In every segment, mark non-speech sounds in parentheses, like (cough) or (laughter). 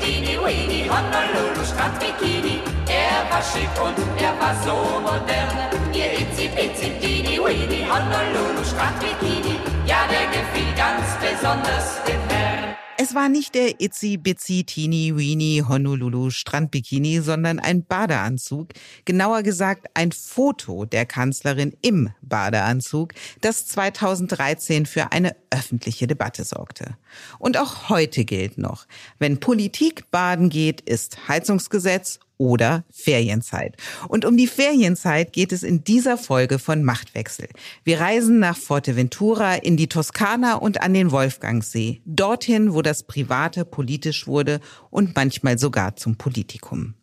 Dini Weenie Honolulu Strandbikini. Er war schick und er war so modern. Ihr Itzi Bitzi Dini Weenie Honolulu Strandbikini. Ja, der gefiel ganz besonders dem Herrn. Es war nicht der Itzy Bitsy Teeny Weeny Honolulu Strandbikini, sondern ein Badeanzug, genauer gesagt ein Foto der Kanzlerin im Badeanzug, das 2013 für eine öffentliche Debatte sorgte. Und auch heute gilt noch, wenn Politik baden geht, ist Heizungsgesetz oder Ferienzeit. Und um die Ferienzeit geht es in dieser Folge von Machtwechsel. Wir reisen nach Forteventura in die Toskana und an den Wolfgangsee, dorthin, wo das Private politisch wurde und manchmal sogar zum Politikum.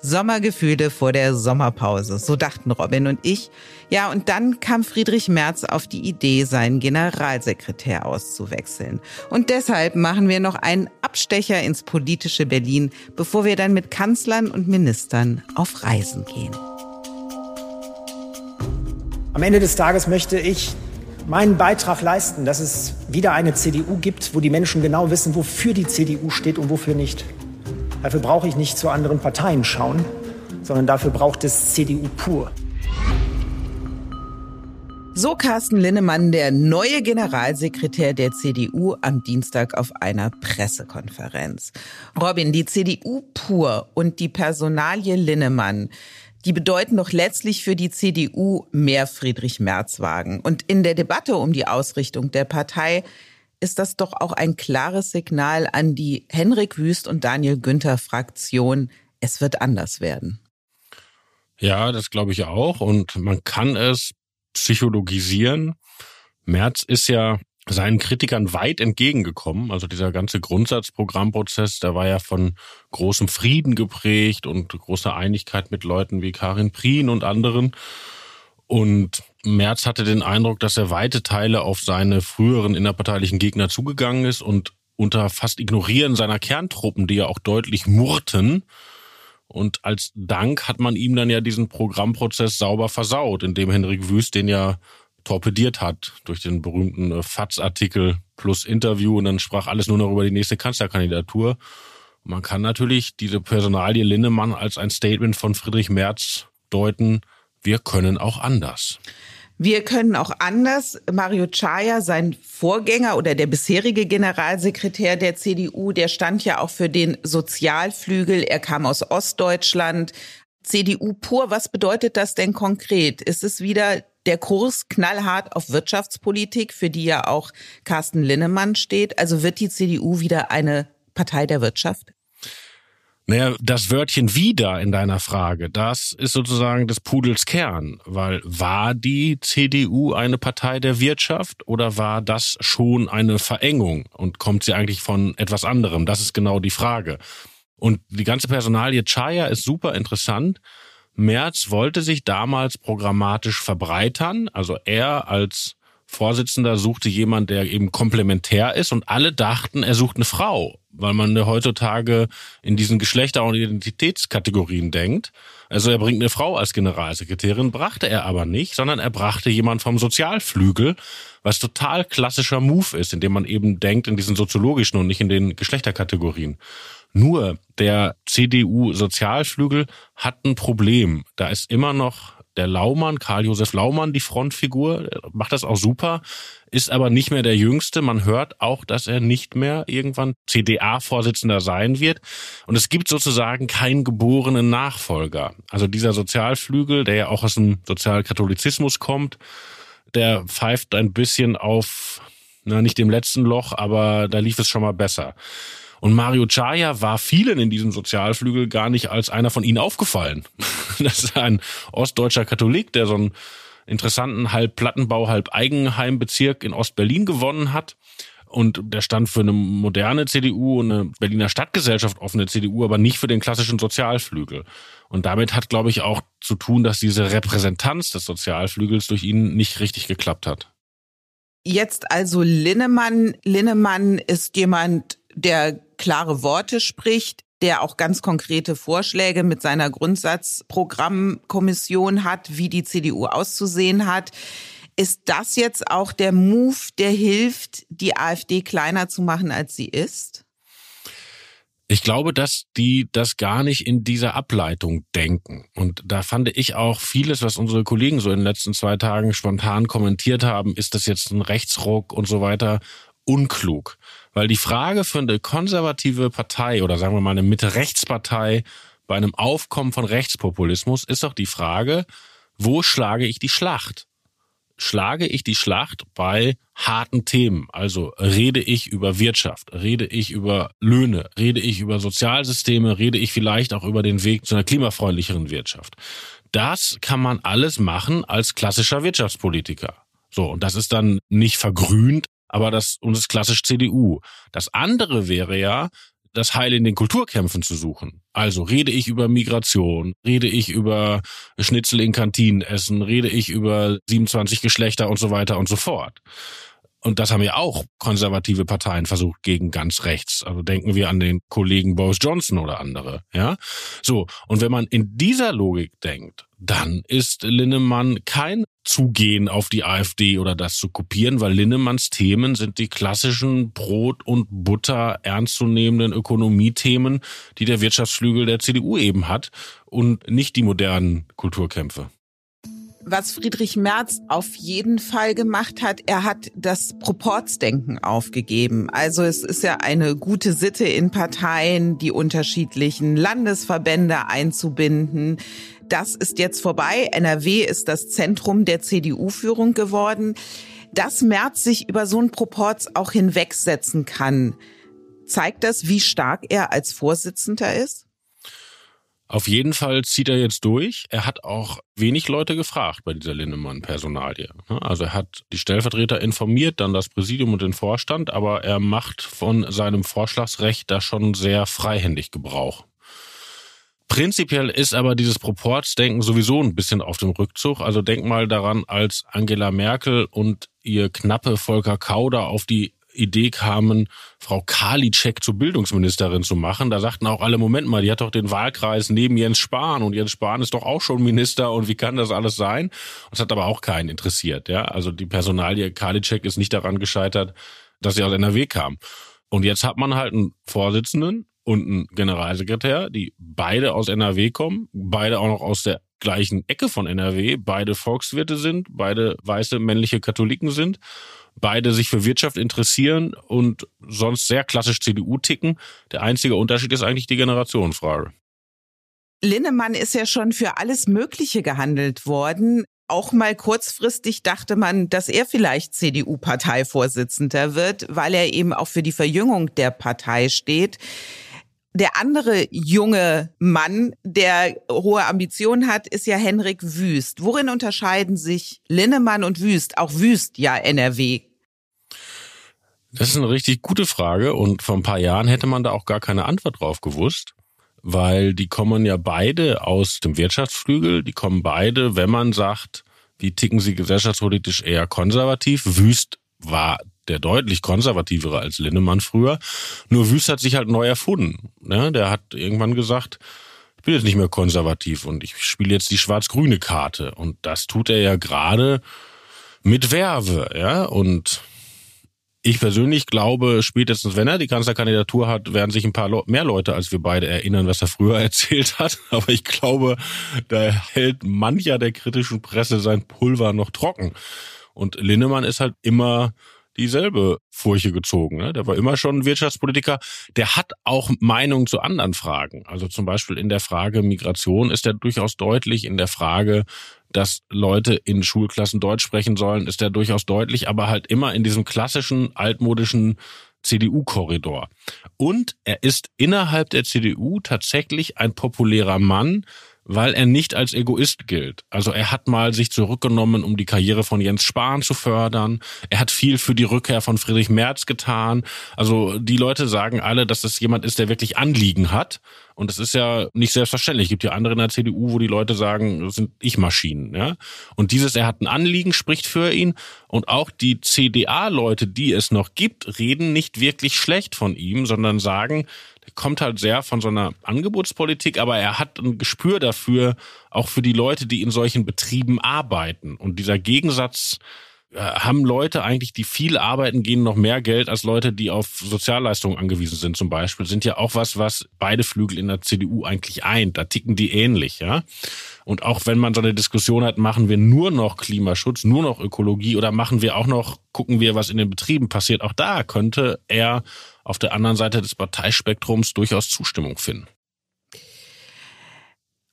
Sommergefühle vor der Sommerpause, so dachten Robin und ich. Ja, und dann kam Friedrich Merz auf die Idee, seinen Generalsekretär auszuwechseln. Und deshalb machen wir noch einen Abstecher ins politische Berlin, bevor wir dann mit Kanzlern und Ministern auf Reisen gehen. Am Ende des Tages möchte ich meinen Beitrag leisten, dass es wieder eine CDU gibt, wo die Menschen genau wissen, wofür die CDU steht und wofür nicht. Dafür brauche ich nicht zu anderen Parteien schauen, sondern dafür braucht es CDU pur. So Carsten Linnemann, der neue Generalsekretär der CDU am Dienstag auf einer Pressekonferenz. Robin, die CDU pur und die Personalie Linnemann, die bedeuten doch letztlich für die CDU mehr Friedrich Merz-Wagen. Und in der Debatte um die Ausrichtung der Partei ist das doch auch ein klares Signal an die Henrik Wüst und Daniel Günther Fraktion. Es wird anders werden. Ja, das glaube ich auch. Und man kann es psychologisieren. Merz ist ja seinen Kritikern weit entgegengekommen. Also dieser ganze Grundsatzprogrammprozess, der war ja von großem Frieden geprägt und großer Einigkeit mit Leuten wie Karin Prien und anderen. Und Merz hatte den Eindruck, dass er weite Teile auf seine früheren innerparteilichen Gegner zugegangen ist und unter fast Ignorieren seiner Kerntruppen, die ja auch deutlich murrten. Und als Dank hat man ihm dann ja diesen Programmprozess sauber versaut, indem Henrik Wüst den ja torpediert hat durch den berühmten äh, FATS-Artikel plus Interview und dann sprach alles nur noch über die nächste Kanzlerkandidatur. Man kann natürlich diese Personalie Linnemann als ein Statement von Friedrich Merz deuten, wir können auch anders. Wir können auch anders. Mario Chaya, sein Vorgänger oder der bisherige Generalsekretär der CDU, der stand ja auch für den Sozialflügel. Er kam aus Ostdeutschland. CDU pur, was bedeutet das denn konkret? Ist es wieder der Kurs knallhart auf Wirtschaftspolitik, für die ja auch Carsten Linnemann steht? Also wird die CDU wieder eine Partei der Wirtschaft? Naja, das Wörtchen wieder in deiner Frage, das ist sozusagen des Pudels Kern, weil war die CDU eine Partei der Wirtschaft oder war das schon eine Verengung und kommt sie eigentlich von etwas anderem? Das ist genau die Frage. Und die ganze Personalie Chaya ist super interessant. Merz wollte sich damals programmatisch verbreitern, also er als Vorsitzender suchte jemand, der eben komplementär ist und alle dachten, er sucht eine Frau, weil man heutzutage in diesen Geschlechter- und Identitätskategorien denkt. Also er bringt eine Frau als Generalsekretärin, brachte er aber nicht, sondern er brachte jemand vom Sozialflügel, was total klassischer Move ist, indem man eben denkt in diesen soziologischen und nicht in den Geschlechterkategorien. Nur der CDU-Sozialflügel hat ein Problem. Da ist immer noch der Laumann, Karl-Josef Laumann, die Frontfigur, macht das auch super, ist aber nicht mehr der Jüngste. Man hört auch, dass er nicht mehr irgendwann CDA-Vorsitzender sein wird. Und es gibt sozusagen keinen geborenen Nachfolger. Also dieser Sozialflügel, der ja auch aus dem Sozialkatholizismus kommt, der pfeift ein bisschen auf, na, nicht dem letzten Loch, aber da lief es schon mal besser. Und Mario Chaya war vielen in diesem Sozialflügel gar nicht als einer von ihnen aufgefallen. (laughs) Das ist ein ostdeutscher Katholik, der so einen interessanten halb Plattenbau, halb Eigenheimbezirk in Ostberlin gewonnen hat. Und der stand für eine moderne CDU und eine Berliner Stadtgesellschaft offene CDU, aber nicht für den klassischen Sozialflügel. Und damit hat, glaube ich, auch zu tun, dass diese Repräsentanz des Sozialflügels durch ihn nicht richtig geklappt hat. Jetzt also Linnemann. Linnemann ist jemand, der klare Worte spricht, der auch ganz konkrete Vorschläge mit seiner Grundsatzprogrammkommission hat, wie die CDU auszusehen hat. Ist das jetzt auch der Move, der hilft, die AfD kleiner zu machen, als sie ist? Ich glaube, dass die das gar nicht in dieser Ableitung denken. Und da fand ich auch vieles, was unsere Kollegen so in den letzten zwei Tagen spontan kommentiert haben, ist das jetzt ein Rechtsruck und so weiter, unklug. Weil die Frage für eine konservative Partei oder sagen wir mal eine Mitte-Rechts-Partei bei einem Aufkommen von Rechtspopulismus ist doch die Frage, wo schlage ich die Schlacht? schlage ich die Schlacht bei harten Themen. Also rede ich über Wirtschaft, rede ich über Löhne, rede ich über Sozialsysteme, rede ich vielleicht auch über den Weg zu einer klimafreundlicheren Wirtschaft. Das kann man alles machen als klassischer Wirtschaftspolitiker. So, und das ist dann nicht vergrünt, aber das, und das ist klassisch CDU. Das andere wäre ja, das Heil in den Kulturkämpfen zu suchen. Also rede ich über Migration, rede ich über Schnitzel in Kantinen essen, rede ich über 27 Geschlechter und so weiter und so fort. Und das haben ja auch konservative Parteien versucht gegen ganz rechts. Also denken wir an den Kollegen Boris Johnson oder andere, ja? So. Und wenn man in dieser Logik denkt, dann ist Linnemann kein Zugehen auf die AfD oder das zu kopieren, weil Linnemanns Themen sind die klassischen Brot- und Butter ernstzunehmenden Ökonomiethemen, die der Wirtschaftsflügel der CDU eben hat und nicht die modernen Kulturkämpfe. Was Friedrich Merz auf jeden Fall gemacht hat, er hat das Proportsdenken aufgegeben. Also es ist ja eine gute Sitte in Parteien, die unterschiedlichen Landesverbände einzubinden. Das ist jetzt vorbei. NRW ist das Zentrum der CDU-Führung geworden. Dass Merz sich über so einen Proporz auch hinwegsetzen kann, zeigt das, wie stark er als Vorsitzender ist? Auf jeden Fall zieht er jetzt durch. Er hat auch wenig Leute gefragt bei dieser Lindemann-Personalie. Also er hat die Stellvertreter informiert, dann das Präsidium und den Vorstand, aber er macht von seinem Vorschlagsrecht da schon sehr freihändig Gebrauch. Prinzipiell ist aber dieses Proportsdenken sowieso ein bisschen auf dem Rückzug. Also denk mal daran, als Angela Merkel und ihr knappe Volker Kauder auf die Idee kamen, Frau Karliczek zur Bildungsministerin zu machen. Da sagten auch alle, Moment mal, die hat doch den Wahlkreis neben Jens Spahn und Jens Spahn ist doch auch schon Minister und wie kann das alles sein? Das hat aber auch keinen interessiert, ja. Also die Personalie Karliczek ist nicht daran gescheitert, dass sie aus NRW kam. Und jetzt hat man halt einen Vorsitzenden und einen Generalsekretär, die beide aus NRW kommen, beide auch noch aus der gleichen Ecke von NRW, beide Volkswirte sind, beide weiße männliche Katholiken sind beide sich für Wirtschaft interessieren und sonst sehr klassisch CDU ticken. Der einzige Unterschied ist eigentlich die Generationenfrage. Linnemann ist ja schon für alles Mögliche gehandelt worden. Auch mal kurzfristig dachte man, dass er vielleicht CDU-Parteivorsitzender wird, weil er eben auch für die Verjüngung der Partei steht. Der andere junge Mann, der hohe Ambitionen hat, ist ja Henrik Wüst. Worin unterscheiden sich Linnemann und Wüst? Auch Wüst ja NRW. Das ist eine richtig gute Frage und vor ein paar Jahren hätte man da auch gar keine Antwort drauf gewusst, weil die kommen ja beide aus dem Wirtschaftsflügel, die kommen beide, wenn man sagt, wie ticken sie gesellschaftspolitisch eher konservativ. Wüst war der deutlich konservativere als Linnemann früher. Nur Wüst hat sich halt neu erfunden. Ne? Der hat irgendwann gesagt, ich bin jetzt nicht mehr konservativ und ich spiele jetzt die schwarz-grüne Karte. Und das tut er ja gerade mit Werbe, ja. Und ich persönlich glaube, spätestens wenn er die Kanzlerkandidatur hat, werden sich ein paar mehr Leute als wir beide erinnern, was er früher (laughs) erzählt hat. Aber ich glaube, da hält mancher der kritischen Presse sein Pulver noch trocken. Und Linnemann ist halt immer dieselbe Furche gezogen. Ne? Der war immer schon Wirtschaftspolitiker. Der hat auch Meinungen zu anderen Fragen. Also zum Beispiel in der Frage Migration ist er durchaus deutlich. In der Frage, dass Leute in Schulklassen Deutsch sprechen sollen, ist er durchaus deutlich, aber halt immer in diesem klassischen, altmodischen CDU-Korridor. Und er ist innerhalb der CDU tatsächlich ein populärer Mann, weil er nicht als Egoist gilt. Also er hat mal sich zurückgenommen, um die Karriere von Jens Spahn zu fördern. Er hat viel für die Rückkehr von Friedrich Merz getan. Also die Leute sagen alle, dass das jemand ist, der wirklich Anliegen hat. Und das ist ja nicht selbstverständlich. Es gibt ja andere in der CDU, wo die Leute sagen, das sind Ich-Maschinen. Ja? Und dieses, er hat ein Anliegen, spricht für ihn. Und auch die CDA-Leute, die es noch gibt, reden nicht wirklich schlecht von ihm, sondern sagen, der kommt halt sehr von so einer Angebotspolitik, aber er hat ein Gespür dafür, auch für die Leute, die in solchen Betrieben arbeiten. Und dieser Gegensatz äh, haben Leute eigentlich, die viel arbeiten, gehen noch mehr Geld als Leute, die auf Sozialleistungen angewiesen sind zum Beispiel, sind ja auch was, was beide Flügel in der CDU eigentlich eint. Da ticken die ähnlich, ja. Und auch wenn man so eine Diskussion hat, machen wir nur noch Klimaschutz, nur noch Ökologie oder machen wir auch noch, gucken wir, was in den Betrieben passiert, auch da könnte er auf der anderen Seite des Parteispektrums durchaus Zustimmung finden.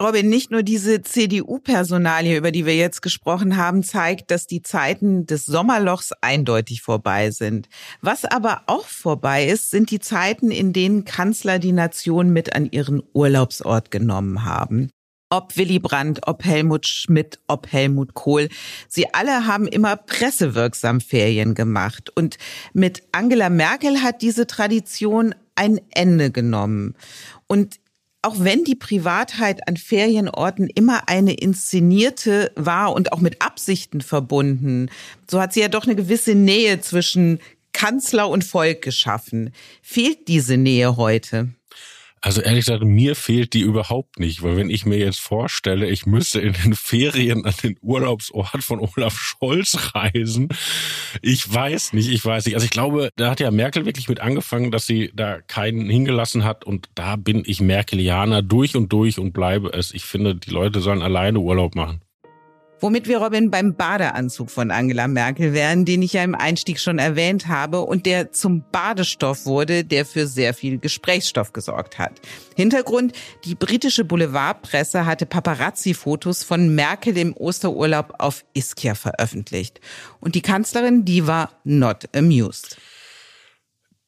Robin, nicht nur diese CDU-Personalie, über die wir jetzt gesprochen haben, zeigt, dass die Zeiten des Sommerlochs eindeutig vorbei sind. Was aber auch vorbei ist, sind die Zeiten, in denen Kanzler die Nation mit an ihren Urlaubsort genommen haben. Ob Willy Brandt, ob Helmut Schmidt, ob Helmut Kohl. Sie alle haben immer pressewirksam Ferien gemacht. Und mit Angela Merkel hat diese Tradition ein Ende genommen. Und auch wenn die Privatheit an Ferienorten immer eine inszenierte war und auch mit Absichten verbunden, so hat sie ja doch eine gewisse Nähe zwischen Kanzler und Volk geschaffen. Fehlt diese Nähe heute? Also ehrlich gesagt, mir fehlt die überhaupt nicht, weil wenn ich mir jetzt vorstelle, ich müsste in den Ferien an den Urlaubsort von Olaf Scholz reisen, ich weiß nicht, ich weiß nicht. Also ich glaube, da hat ja Merkel wirklich mit angefangen, dass sie da keinen hingelassen hat und da bin ich Merkelianer durch und durch und bleibe es. Ich finde, die Leute sollen alleine Urlaub machen. Womit wir, Robin, beim Badeanzug von Angela Merkel wären, den ich ja im Einstieg schon erwähnt habe und der zum Badestoff wurde, der für sehr viel Gesprächsstoff gesorgt hat. Hintergrund, die britische Boulevardpresse hatte Paparazzi-Fotos von Merkel im Osterurlaub auf Ischia veröffentlicht. Und die Kanzlerin, die war not amused.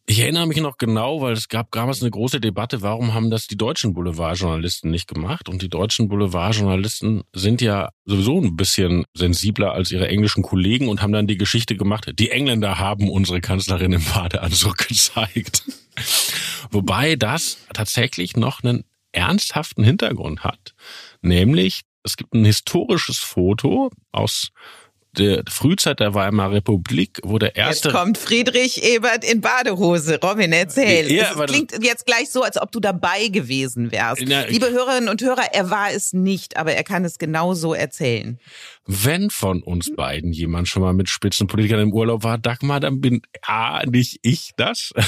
Ich erinnere mich noch genau, weil es gab damals eine große Debatte, warum haben das die deutschen Boulevardjournalisten nicht gemacht? Und die deutschen Boulevardjournalisten sind ja sowieso ein bisschen sensibler als ihre englischen Kollegen und haben dann die Geschichte gemacht, die Engländer haben unsere Kanzlerin im Badeanzug (laughs) gezeigt. Wobei das tatsächlich noch einen ernsthaften Hintergrund hat. Nämlich, es gibt ein historisches Foto aus der Frühzeit der Weimarer Republik, wo der erste. Jetzt kommt Friedrich Ebert in Badehose. Robin, erzähl. Ja, es klingt jetzt gleich so, als ob du dabei gewesen wärst. Na, Liebe Hörerinnen und Hörer, er war es nicht, aber er kann es genauso erzählen. Wenn von uns beiden jemand schon mal mit Spitzenpolitikern im Urlaub war, Dagmar, dann bin A, nicht ich das. (laughs)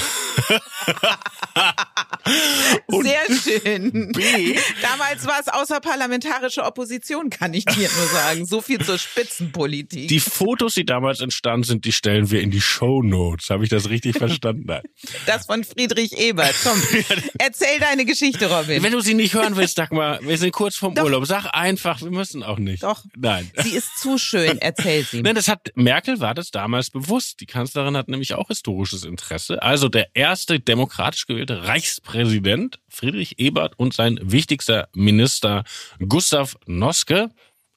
Sehr schön. B, Damals war es außerparlamentarische Opposition, kann ich dir nur sagen. So viel zur Spitzenpolitik. Die Fotos, die damals entstanden sind, die stellen wir in die Show Notes. Habe ich das richtig verstanden? Nein. Das von Friedrich Ebert. Komm, (laughs) erzähl deine Geschichte, Robin. Wenn du sie nicht hören willst, Dagmar, wir sind kurz vom Doch. Urlaub. Sag einfach, wir müssen auch nicht. Doch. Nein. Sie ist zu schön, erzähl sie. Nein, das hat, Merkel war das damals bewusst. Die Kanzlerin hat nämlich auch historisches Interesse. Also der erste demokratisch gewählte Reichspräsident Friedrich Ebert und sein wichtigster Minister Gustav Noske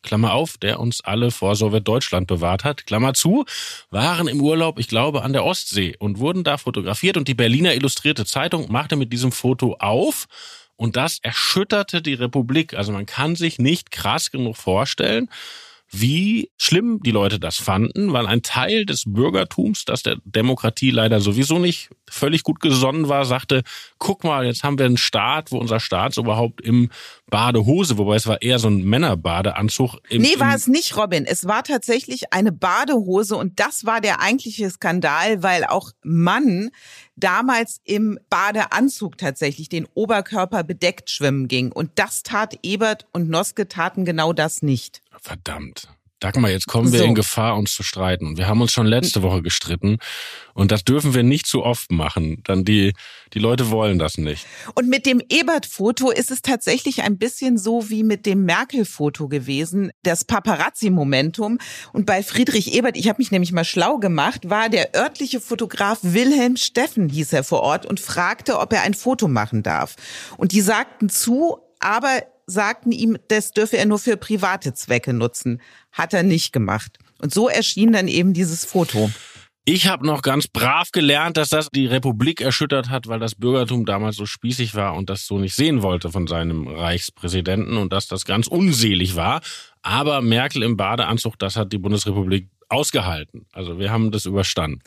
Klammer auf, der uns alle vor Sowjetdeutschland bewahrt hat, Klammer zu, waren im Urlaub, ich glaube, an der Ostsee und wurden da fotografiert und die Berliner Illustrierte Zeitung machte mit diesem Foto auf und das erschütterte die Republik. Also man kann sich nicht krass genug vorstellen, wie schlimm die Leute das fanden, weil ein Teil des Bürgertums, das der Demokratie leider sowieso nicht völlig gut gesonnen war, sagte, guck mal, jetzt haben wir einen Staat, wo unser Staat überhaupt im Badehose, wobei es war eher so ein Männerbadeanzug. Im, nee, war es nicht, Robin. Es war tatsächlich eine Badehose und das war der eigentliche Skandal, weil auch Mann damals im Badeanzug tatsächlich den Oberkörper bedeckt schwimmen ging. Und das tat Ebert und Noske taten genau das nicht. Verdammt. Dagmar, jetzt kommen wir so. in Gefahr, uns zu streiten. Wir haben uns schon letzte Woche gestritten und das dürfen wir nicht zu oft machen. Dann die, die Leute wollen das nicht. Und mit dem Ebert-Foto ist es tatsächlich ein bisschen so wie mit dem Merkel-Foto gewesen, das Paparazzi-Momentum. Und bei Friedrich Ebert, ich habe mich nämlich mal schlau gemacht, war der örtliche Fotograf Wilhelm Steffen, hieß er vor Ort, und fragte, ob er ein Foto machen darf. Und die sagten zu, aber sagten ihm, das dürfe er nur für private Zwecke nutzen. Hat er nicht gemacht. Und so erschien dann eben dieses Foto. Ich habe noch ganz brav gelernt, dass das die Republik erschüttert hat, weil das Bürgertum damals so spießig war und das so nicht sehen wollte von seinem Reichspräsidenten und dass das ganz unselig war. Aber Merkel im Badeanzug, das hat die Bundesrepublik ausgehalten. Also wir haben das überstanden.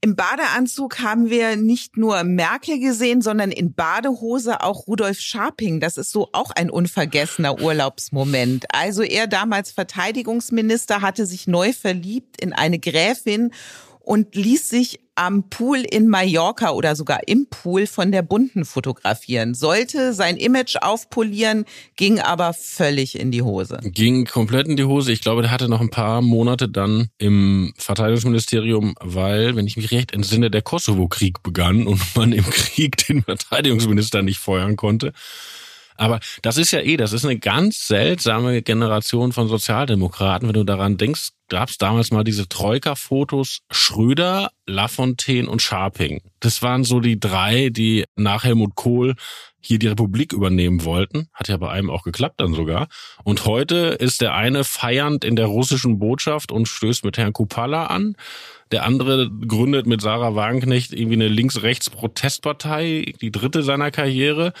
Im Badeanzug haben wir nicht nur Merkel gesehen, sondern in Badehose auch Rudolf Scharping. Das ist so auch ein unvergessener Urlaubsmoment. Also er damals Verteidigungsminister hatte sich neu verliebt in eine Gräfin und ließ sich am Pool in Mallorca oder sogar im Pool von der Bunten fotografieren. Sollte sein Image aufpolieren, ging aber völlig in die Hose. Ging komplett in die Hose. Ich glaube, der hatte noch ein paar Monate dann im Verteidigungsministerium, weil, wenn ich mich recht entsinne, der Kosovo-Krieg begann und (laughs) man im Krieg den Verteidigungsminister nicht feuern konnte. Aber das ist ja eh, das ist eine ganz seltsame Generation von Sozialdemokraten. Wenn du daran denkst, gab es damals mal diese Troika-Fotos Schröder, Lafontaine und Scharping. Das waren so die drei, die nach Helmut Kohl hier die Republik übernehmen wollten. Hat ja bei einem auch geklappt dann sogar. Und heute ist der eine feiernd in der russischen Botschaft und stößt mit Herrn Kupala an. Der andere gründet mit Sarah Wagenknecht irgendwie eine Links-Rechts-Protestpartei, die dritte seiner Karriere.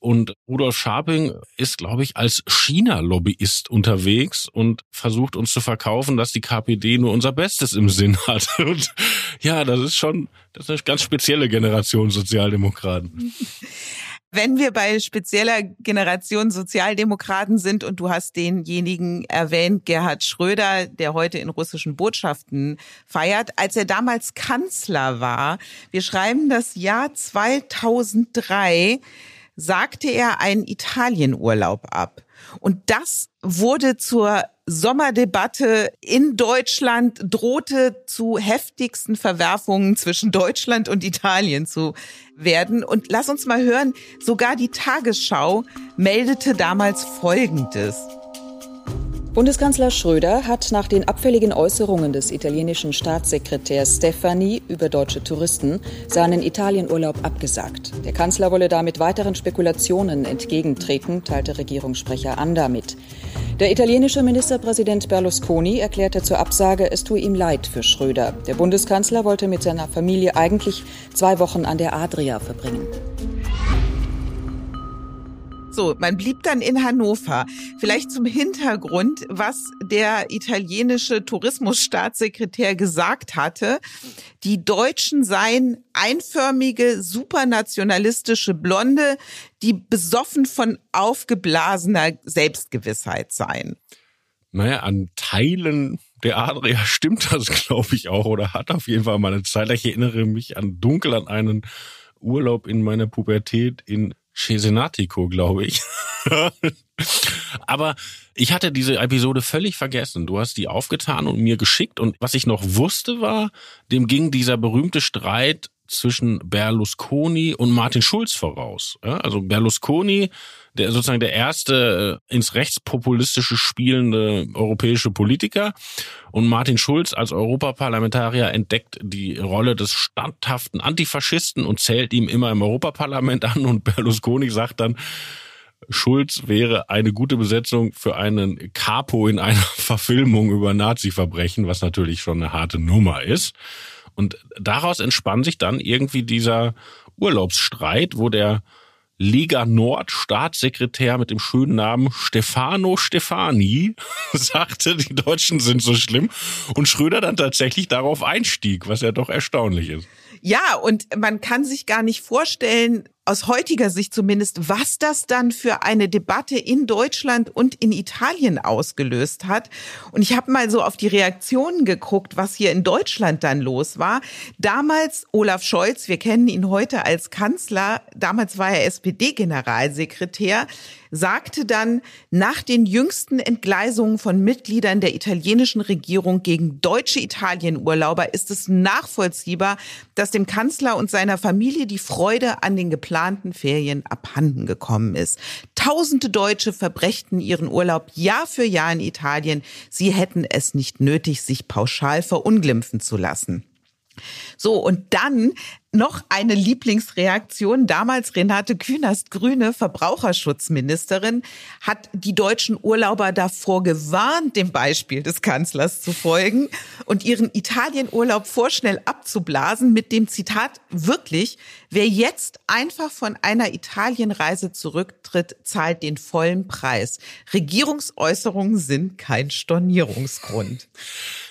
Und Rudolf Scharping ist, glaube ich, als China-Lobbyist unterwegs und versucht uns zu verkaufen, dass die KPD nur unser Bestes im Sinn hat. (laughs) Und ja, das ist schon, das ist eine ganz spezielle Generation Sozialdemokraten. (laughs) Wenn wir bei spezieller Generation Sozialdemokraten sind und du hast denjenigen erwähnt, Gerhard Schröder, der heute in russischen Botschaften feiert, als er damals Kanzler war, wir schreiben das Jahr 2003, sagte er einen Italienurlaub ab. Und das wurde zur Sommerdebatte in Deutschland, drohte zu heftigsten Verwerfungen zwischen Deutschland und Italien zu werden. Und lass uns mal hören, sogar die Tagesschau meldete damals Folgendes. Bundeskanzler Schröder hat nach den abfälligen Äußerungen des italienischen Staatssekretärs Stefani über deutsche Touristen seinen Italienurlaub abgesagt. Der Kanzler wolle damit weiteren Spekulationen entgegentreten, teilte Regierungssprecher Anda mit. Der italienische Ministerpräsident Berlusconi erklärte zur Absage, es tue ihm leid für Schröder. Der Bundeskanzler wollte mit seiner Familie eigentlich zwei Wochen an der Adria verbringen. So, man blieb dann in Hannover. Vielleicht zum Hintergrund, was der italienische Tourismusstaatssekretär gesagt hatte. Die Deutschen seien einförmige, supernationalistische Blonde, die besoffen von aufgeblasener Selbstgewissheit seien. Naja, an Teilen der Adria (laughs) stimmt das, glaube ich, auch, oder hat auf jeden Fall mal eine Zeit. Ich erinnere mich an dunkel an einen Urlaub in meiner Pubertät in Cesenatico, glaube ich. (laughs) Aber ich hatte diese Episode völlig vergessen. Du hast die aufgetan und mir geschickt. Und was ich noch wusste war, dem ging dieser berühmte Streit zwischen Berlusconi und Martin Schulz voraus. also Berlusconi, der sozusagen der erste äh, ins rechtspopulistische spielende europäische Politiker und Martin Schulz als Europaparlamentarier entdeckt die Rolle des standhaften Antifaschisten und zählt ihm immer im Europaparlament an und Berlusconi sagt dann, Schulz wäre eine gute Besetzung für einen Capo in einer (laughs) Verfilmung über Nazi-Verbrechen, was natürlich schon eine harte Nummer ist. Und daraus entspann sich dann irgendwie dieser Urlaubsstreit, wo der Lega Nord Staatssekretär mit dem schönen Namen Stefano Stefani (laughs) sagte, die Deutschen sind so schlimm und Schröder dann tatsächlich darauf einstieg, was ja doch erstaunlich ist. Ja, und man kann sich gar nicht vorstellen, aus heutiger Sicht zumindest, was das dann für eine Debatte in Deutschland und in Italien ausgelöst hat. Und ich habe mal so auf die Reaktionen geguckt, was hier in Deutschland dann los war. Damals Olaf Scholz, wir kennen ihn heute als Kanzler, damals war er SPD-Generalsekretär, sagte dann, nach den jüngsten Entgleisungen von Mitgliedern der italienischen Regierung gegen deutsche Italienurlauber ist es nachvollziehbar, dass dem Kanzler und seiner Familie die Freude an den geplanten Ferien abhanden gekommen ist. Tausende Deutsche verbrächten ihren Urlaub Jahr für Jahr in Italien. Sie hätten es nicht nötig, sich pauschal verunglimpfen zu lassen. So, und dann noch eine Lieblingsreaktion. Damals Renate Künast, grüne Verbraucherschutzministerin, hat die deutschen Urlauber davor gewarnt, dem Beispiel des Kanzlers zu folgen und ihren Italienurlaub vorschnell abzublasen mit dem Zitat, wirklich, wer jetzt einfach von einer Italienreise zurücktritt, zahlt den vollen Preis. Regierungsäußerungen sind kein Stornierungsgrund.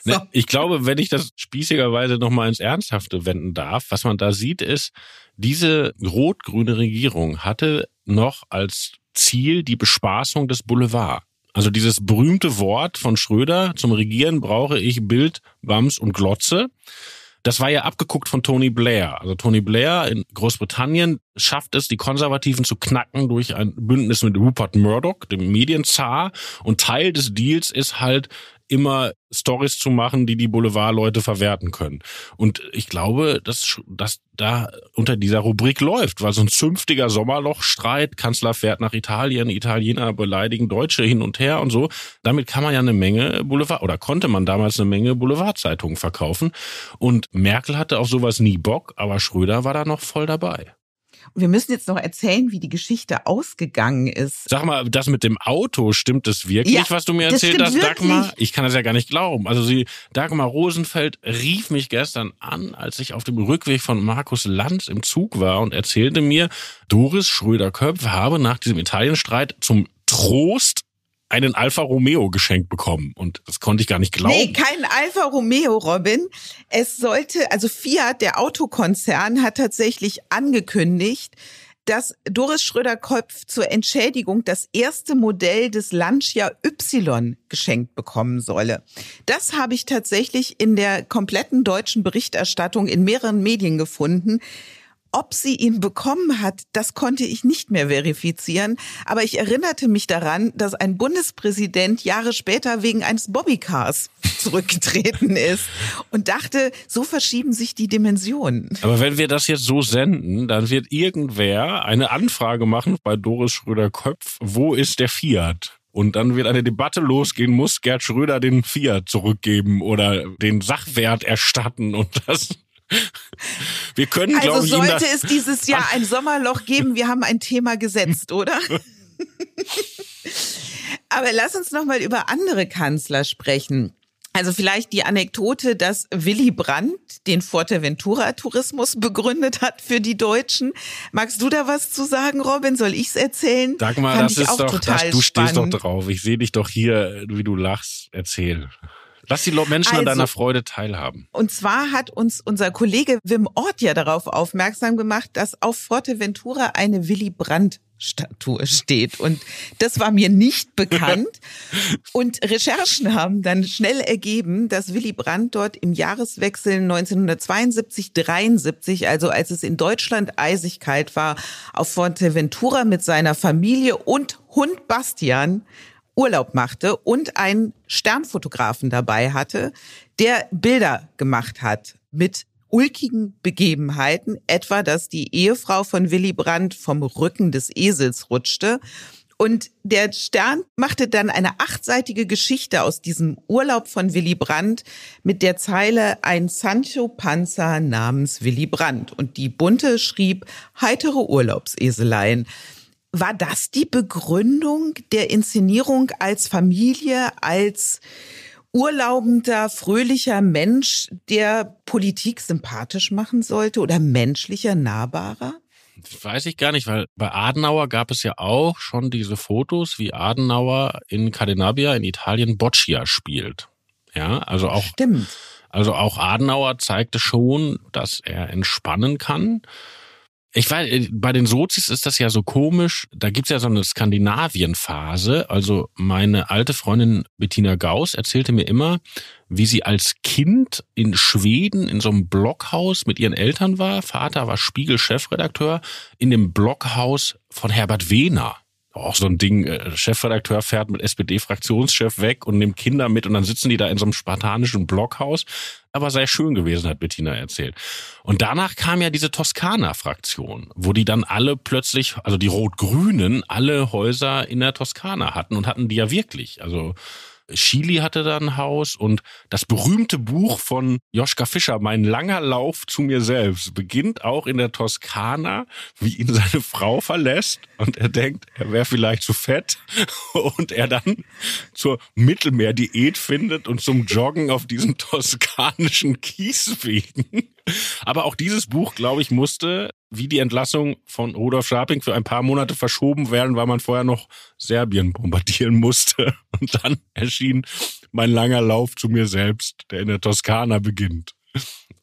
So. Ne, ich glaube, wenn ich das spießigerweise nochmal ins Ernsthafte wenden darf, was man da sieht, ist, diese rot-grüne Regierung hatte noch als Ziel die Bespaßung des Boulevard. Also dieses berühmte Wort von Schröder, zum Regieren brauche ich Bild, Wams und Glotze. Das war ja abgeguckt von Tony Blair. Also Tony Blair in Großbritannien schafft es, die Konservativen zu knacken durch ein Bündnis mit Rupert Murdoch, dem Medienzar. Und Teil des Deals ist halt immer Stories zu machen, die die Boulevardleute verwerten können. Und ich glaube, dass, dass da unter dieser Rubrik läuft, weil so ein zünftiger Sommerlochstreit, Kanzler fährt nach Italien, Italiener beleidigen Deutsche hin und her und so. Damit kann man ja eine Menge Boulevard oder konnte man damals eine Menge Boulevardzeitungen verkaufen. Und Merkel hatte auf sowas nie Bock, aber Schröder war da noch voll dabei. Und wir müssen jetzt noch erzählen, wie die Geschichte ausgegangen ist. Sag mal, das mit dem Auto, stimmt es wirklich, ja, was du mir erzählt hast, wirklich. Dagmar? Ich kann das ja gar nicht glauben. Also sie, Dagmar Rosenfeld rief mich gestern an, als ich auf dem Rückweg von Markus Lanz im Zug war und erzählte mir, Doris Schröder-Köpf habe nach diesem Italienstreit zum Trost einen Alfa Romeo geschenkt bekommen. Und das konnte ich gar nicht glauben. Nee, kein Alfa Romeo, Robin. Es sollte, also Fiat, der Autokonzern, hat tatsächlich angekündigt, dass Doris Schröder-Kopf zur Entschädigung das erste Modell des Lancia Y geschenkt bekommen solle. Das habe ich tatsächlich in der kompletten deutschen Berichterstattung in mehreren Medien gefunden. Ob sie ihn bekommen hat, das konnte ich nicht mehr verifizieren. Aber ich erinnerte mich daran, dass ein Bundespräsident Jahre später wegen eines Bobbycars (laughs) zurückgetreten ist und dachte, so verschieben sich die Dimensionen. Aber wenn wir das jetzt so senden, dann wird irgendwer eine Anfrage machen bei Doris Schröder-Köpf, wo ist der Fiat? Und dann wird eine Debatte losgehen, muss Gerd Schröder den Fiat zurückgeben oder den Sachwert erstatten und das wir können, also glaube ich, sollte es dieses Jahr ein Sommerloch geben, wir haben ein Thema gesetzt, oder? (laughs) Aber lass uns noch mal über andere Kanzler sprechen. Also vielleicht die Anekdote, dass Willy Brandt den Fuerteventura-Tourismus begründet hat für die Deutschen. Magst du da was zu sagen, Robin? Soll ich's erzählen? Sag mal, Fand das ist doch, das, du stehst doch drauf. Ich sehe dich doch hier, wie du lachst. Erzähl. Lass die Menschen also, an deiner Freude teilhaben. Und zwar hat uns unser Kollege Wim Ort ja darauf aufmerksam gemacht, dass auf Forteventura eine Willy Brandt Statue steht. Und das war mir nicht bekannt. (laughs) Und Recherchen haben dann schnell ergeben, dass Willy Brandt dort im Jahreswechsel 1972-73, also als es in Deutschland eisig kalt war, auf Forteventura mit seiner Familie und Hund Bastian Urlaub machte und einen Sternfotografen dabei hatte, der Bilder gemacht hat mit ulkigen Begebenheiten, etwa dass die Ehefrau von Willy Brandt vom Rücken des Esels rutschte. Und der Stern machte dann eine achtseitige Geschichte aus diesem Urlaub von Willy Brandt mit der Zeile ein Sancho Panza namens Willy Brandt. Und die Bunte schrieb heitere Urlaubseseleien. War das die Begründung der Inszenierung als Familie, als urlaubender, fröhlicher Mensch, der Politik sympathisch machen sollte oder menschlicher, nahbarer? Das weiß ich gar nicht, weil bei Adenauer gab es ja auch schon diese Fotos, wie Adenauer in Cadenabia in Italien Boccia spielt. Ja, also auch. Stimmt. Also auch Adenauer zeigte schon, dass er entspannen kann. Ich weiß, äh, bei den Sozis ist das ja so komisch. Da gibt's ja so eine Skandinavien-Phase. Also meine alte Freundin Bettina Gauss erzählte mir immer, wie sie als Kind in Schweden in so einem Blockhaus mit ihren Eltern war. Vater war Spiegel-Chefredakteur in dem Blockhaus von Herbert Wehner auch so ein Ding, äh, Chefredakteur fährt mit SPD-Fraktionschef weg und nimmt Kinder mit und dann sitzen die da in so einem spartanischen Blockhaus. Aber sei schön gewesen, hat Bettina erzählt. Und danach kam ja diese Toskana-Fraktion, wo die dann alle plötzlich, also die Rot-Grünen, alle Häuser in der Toskana hatten und hatten die ja wirklich. Also Chili hatte da ein Haus und das berühmte Buch von Joschka Fischer, Mein langer Lauf zu mir selbst, beginnt auch in der Toskana, wie ihn seine Frau verlässt und er denkt, er wäre vielleicht zu fett (laughs) und er dann zur Mittelmeerdiät findet und zum Joggen auf diesen toskanischen Kieswegen. Aber auch dieses Buch, glaube ich, musste wie die Entlassung von Rudolf Scharping für ein paar Monate verschoben werden, weil man vorher noch Serbien bombardieren musste. (laughs) Und dann erschien mein langer Lauf zu mir selbst, der in der Toskana beginnt.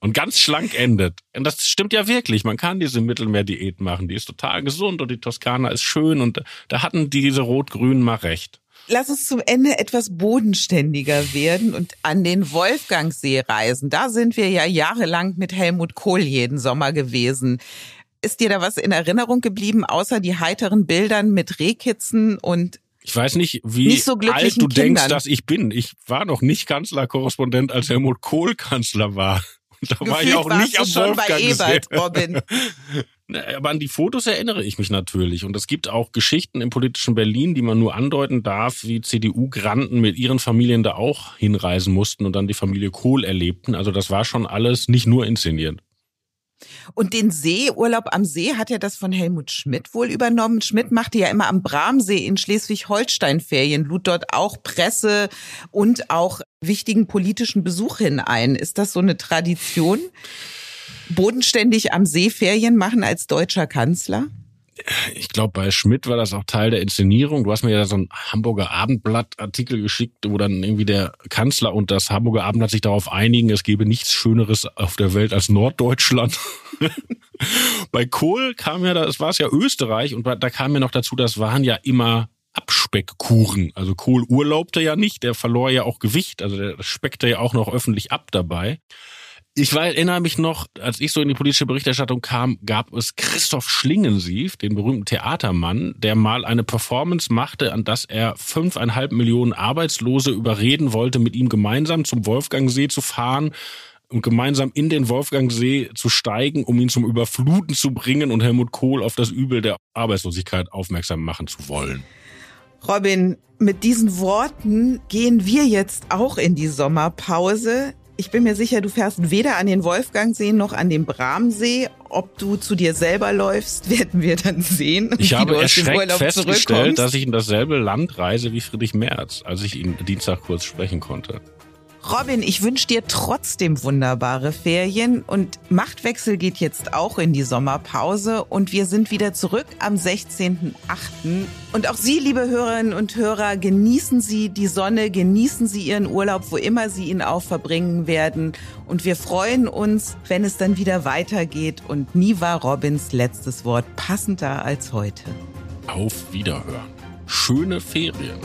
Und ganz schlank endet. Und das stimmt ja wirklich. Man kann diese Mittelmeerdiät machen. Die ist total gesund und die Toskana ist schön. Und da hatten diese Rot-Grünen mal recht. Lass uns zum Ende etwas bodenständiger werden und an den Wolfgangsee reisen. Da sind wir ja jahrelang mit Helmut Kohl jeden Sommer gewesen. Ist dir da was in Erinnerung geblieben, außer die heiteren Bildern mit Rehkitzen und ich weiß nicht, wie nicht so alt du glücklichen denkst, Kindern? dass ich bin. Ich war noch nicht Kanzlerkorrespondent, als Helmut Kohl Kanzler war. Und da war ich Gefühlt auch nicht am schon bei Wolfgang Ebert, Robin. (laughs) Aber an die Fotos erinnere ich mich natürlich. Und es gibt auch Geschichten im politischen Berlin, die man nur andeuten darf, wie CDU-Granten mit ihren Familien da auch hinreisen mussten und dann die Familie Kohl erlebten. Also das war schon alles nicht nur inszeniert. Und den See, Urlaub am See, hat ja das von Helmut Schmidt wohl übernommen. Schmidt machte ja immer am Bramsee in Schleswig-Holstein Ferien, lud dort auch Presse und auch wichtigen politischen Besuch hinein. Ist das so eine Tradition? Bodenständig am See Ferien machen als deutscher Kanzler? Ich glaube, bei Schmidt war das auch Teil der Inszenierung. Du hast mir ja so einen Hamburger Abendblatt-Artikel geschickt, wo dann irgendwie der Kanzler und das Hamburger Abendblatt sich darauf einigen, es gebe nichts Schöneres auf der Welt als Norddeutschland. (laughs) bei Kohl kam ja, das war es ja Österreich und da kam ja noch dazu, das waren ja immer Abspeckkuren. Also Kohl urlaubte ja nicht, der verlor ja auch Gewicht, also der speckte ja auch noch öffentlich ab dabei. Ich war, erinnere mich noch, als ich so in die politische Berichterstattung kam, gab es Christoph Schlingensief, den berühmten Theatermann, der mal eine Performance machte, an das er fünfeinhalb Millionen Arbeitslose überreden wollte, mit ihm gemeinsam zum Wolfgangsee zu fahren und gemeinsam in den Wolfgangsee zu steigen, um ihn zum Überfluten zu bringen und Helmut Kohl auf das Übel der Arbeitslosigkeit aufmerksam machen zu wollen. Robin, mit diesen Worten gehen wir jetzt auch in die Sommerpause. Ich bin mir sicher, du fährst weder an den Wolfgangsee noch an den Bramsee. Ob du zu dir selber läufst, (laughs) werden wir dann sehen. Ich habe erschreckt festgestellt, dass ich in dasselbe Land reise wie Friedrich Merz, als ich ihn Dienstag kurz sprechen konnte. Robin, ich wünsche dir trotzdem wunderbare Ferien und Machtwechsel geht jetzt auch in die Sommerpause und wir sind wieder zurück am 16.8. Und auch Sie, liebe Hörerinnen und Hörer, genießen Sie die Sonne, genießen Sie Ihren Urlaub, wo immer Sie ihn auch verbringen werden. Und wir freuen uns, wenn es dann wieder weitergeht und nie war Robins letztes Wort passender als heute. Auf Wiederhören. Schöne Ferien.